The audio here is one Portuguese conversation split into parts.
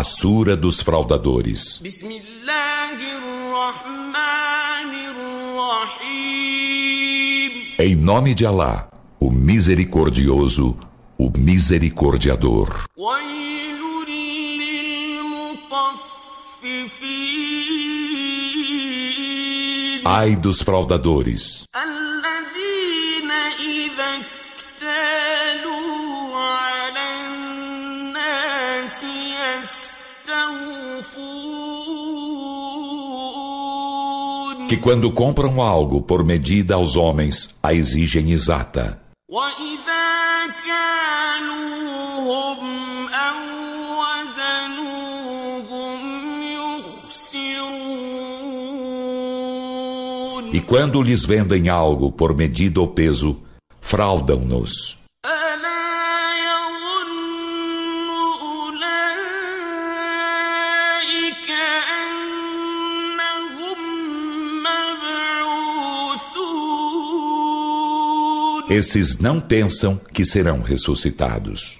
A Sura dos Fraudadores. Em nome de Alá, o Misericordioso, o Misericordiador. Ai dos fraudadores. que quando compram algo por medida aos homens, a exigem exata. E quando lhes vendem algo por medida ou peso, fraudam-nos. Esses não pensam que serão ressuscitados.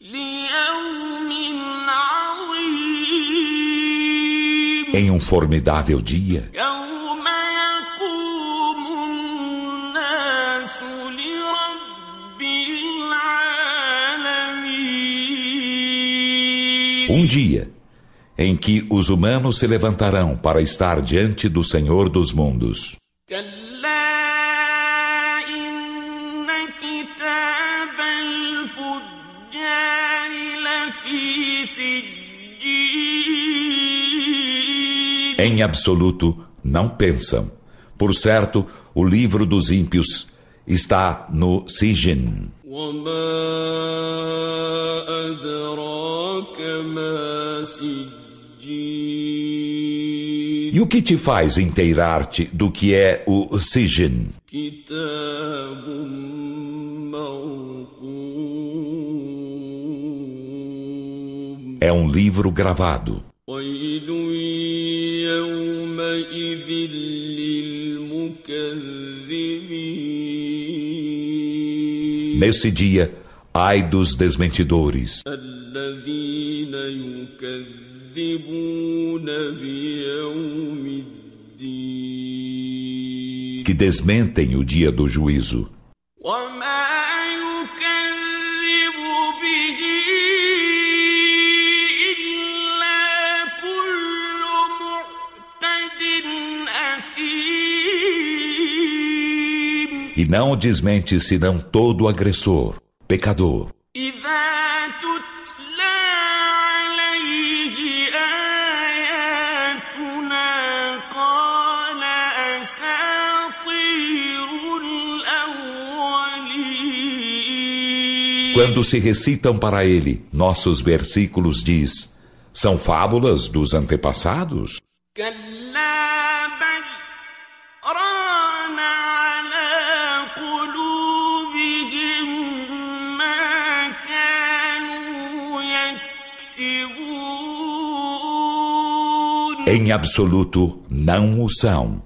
Em um formidável dia, um dia em que os humanos se levantarão para estar diante do Senhor dos mundos. Em absoluto não pensam. Por certo, o livro dos ímpios está no Sijin. E o que te faz inteirar-te do que é o Sijin? é um livro gravado. Nesse dia, ai dos desmentidores. Que desmentem o dia do juízo. E não desmente senão todo agressor, pecador. Quando se recitam para ele nossos versículos, diz: são fábulas dos antepassados? Em absoluto, não o são.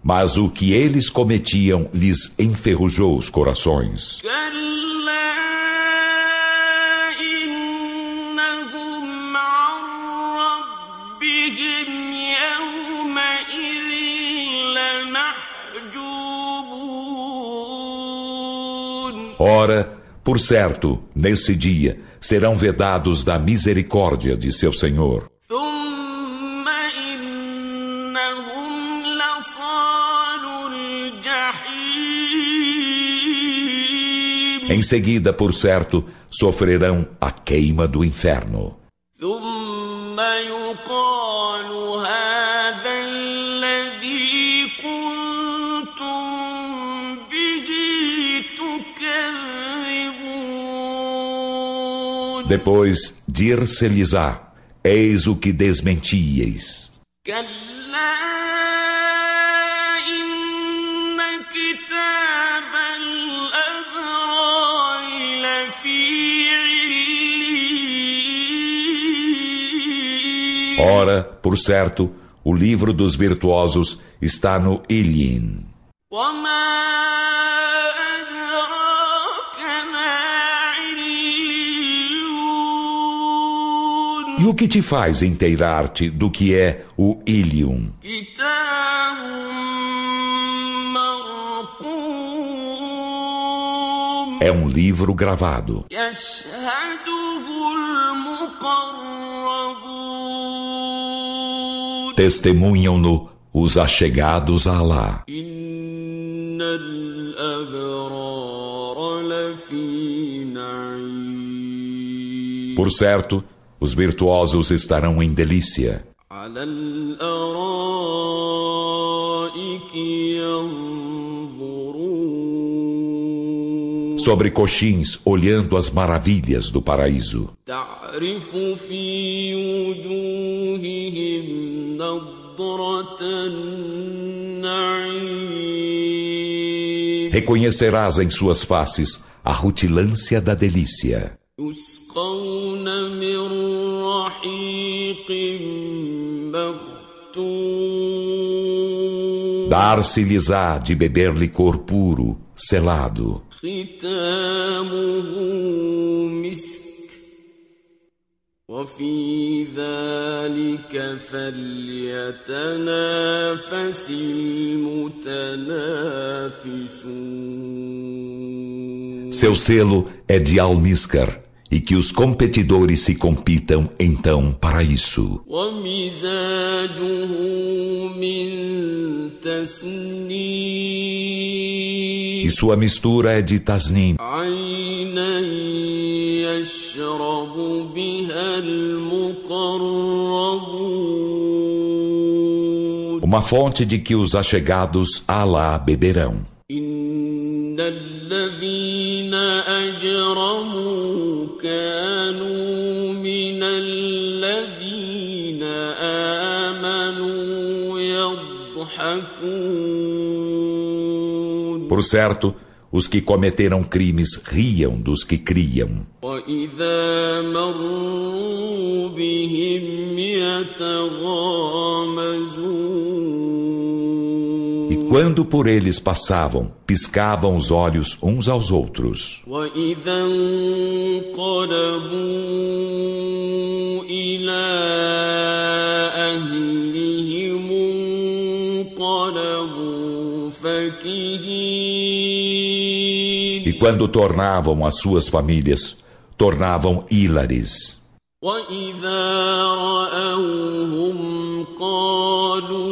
Mas o que eles cometiam lhes enferrujou os corações. Ora, por certo, nesse dia serão vedados da misericórdia de seu Senhor. Em seguida, por certo, sofrerão a queima do inferno. Depois dir-se-lhes-á: Eis o que desmentieis. Ora, por certo, o livro dos virtuosos está no Ilhin. E o que te faz inteirar-te do que é o Ilium? É um livro gravado. Testemunham-no os achegados a Alá. إن الأبرار لفي نعيم Por certo, os virtuosos estarão em delícia, على الأرائك sobre coxins, olhando as maravilhas do paraíso. Reconhecerás em suas faces a rutilância da delícia. Dar-se-lhes-á de beber licor puro, selado. ختامه مسك وفي ذلك فليتنافس المتنافسون Seu selo é de almíscar, e que os competidores se compitam então para isso. ومزاجه من تسنيم E sua mistura é de tasnim, عينا يشرب بها المقربون uma fonte de que os achegados a Alá beberão. إن الذين أجرموا كانوا من الذين آمنوا يضحكون Por certo, os que cometeram crimes riam dos que criam. وإذا مروا بهم يتغامزون E quando por eles passavam, piscavam os olhos uns aos outros. وإذا انقلبوا quando tornavam as suas famílias, tornavam ílares. وإذا رأوهم قالوا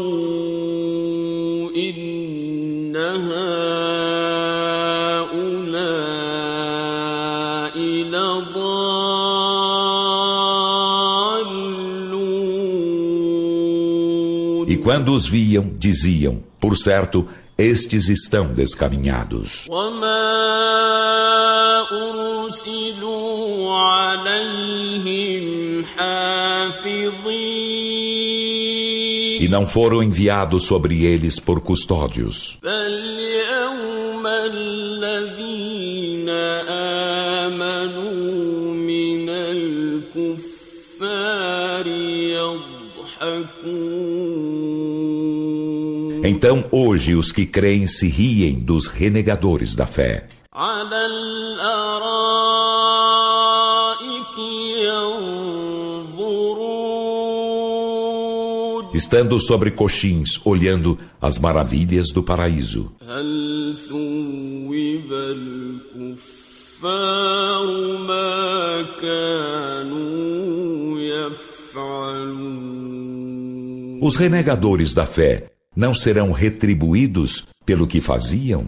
إن هؤلاء لضالون E quando os viam, diziam: Por certo, estes estão descaminhados. E não foram enviados sobre eles por custódios. Então hoje os que creem se riem dos renegadores da fé. Estando sobre coxins, olhando as maravilhas do paraíso. Os renegadores da fé não serão retribuídos pelo que faziam?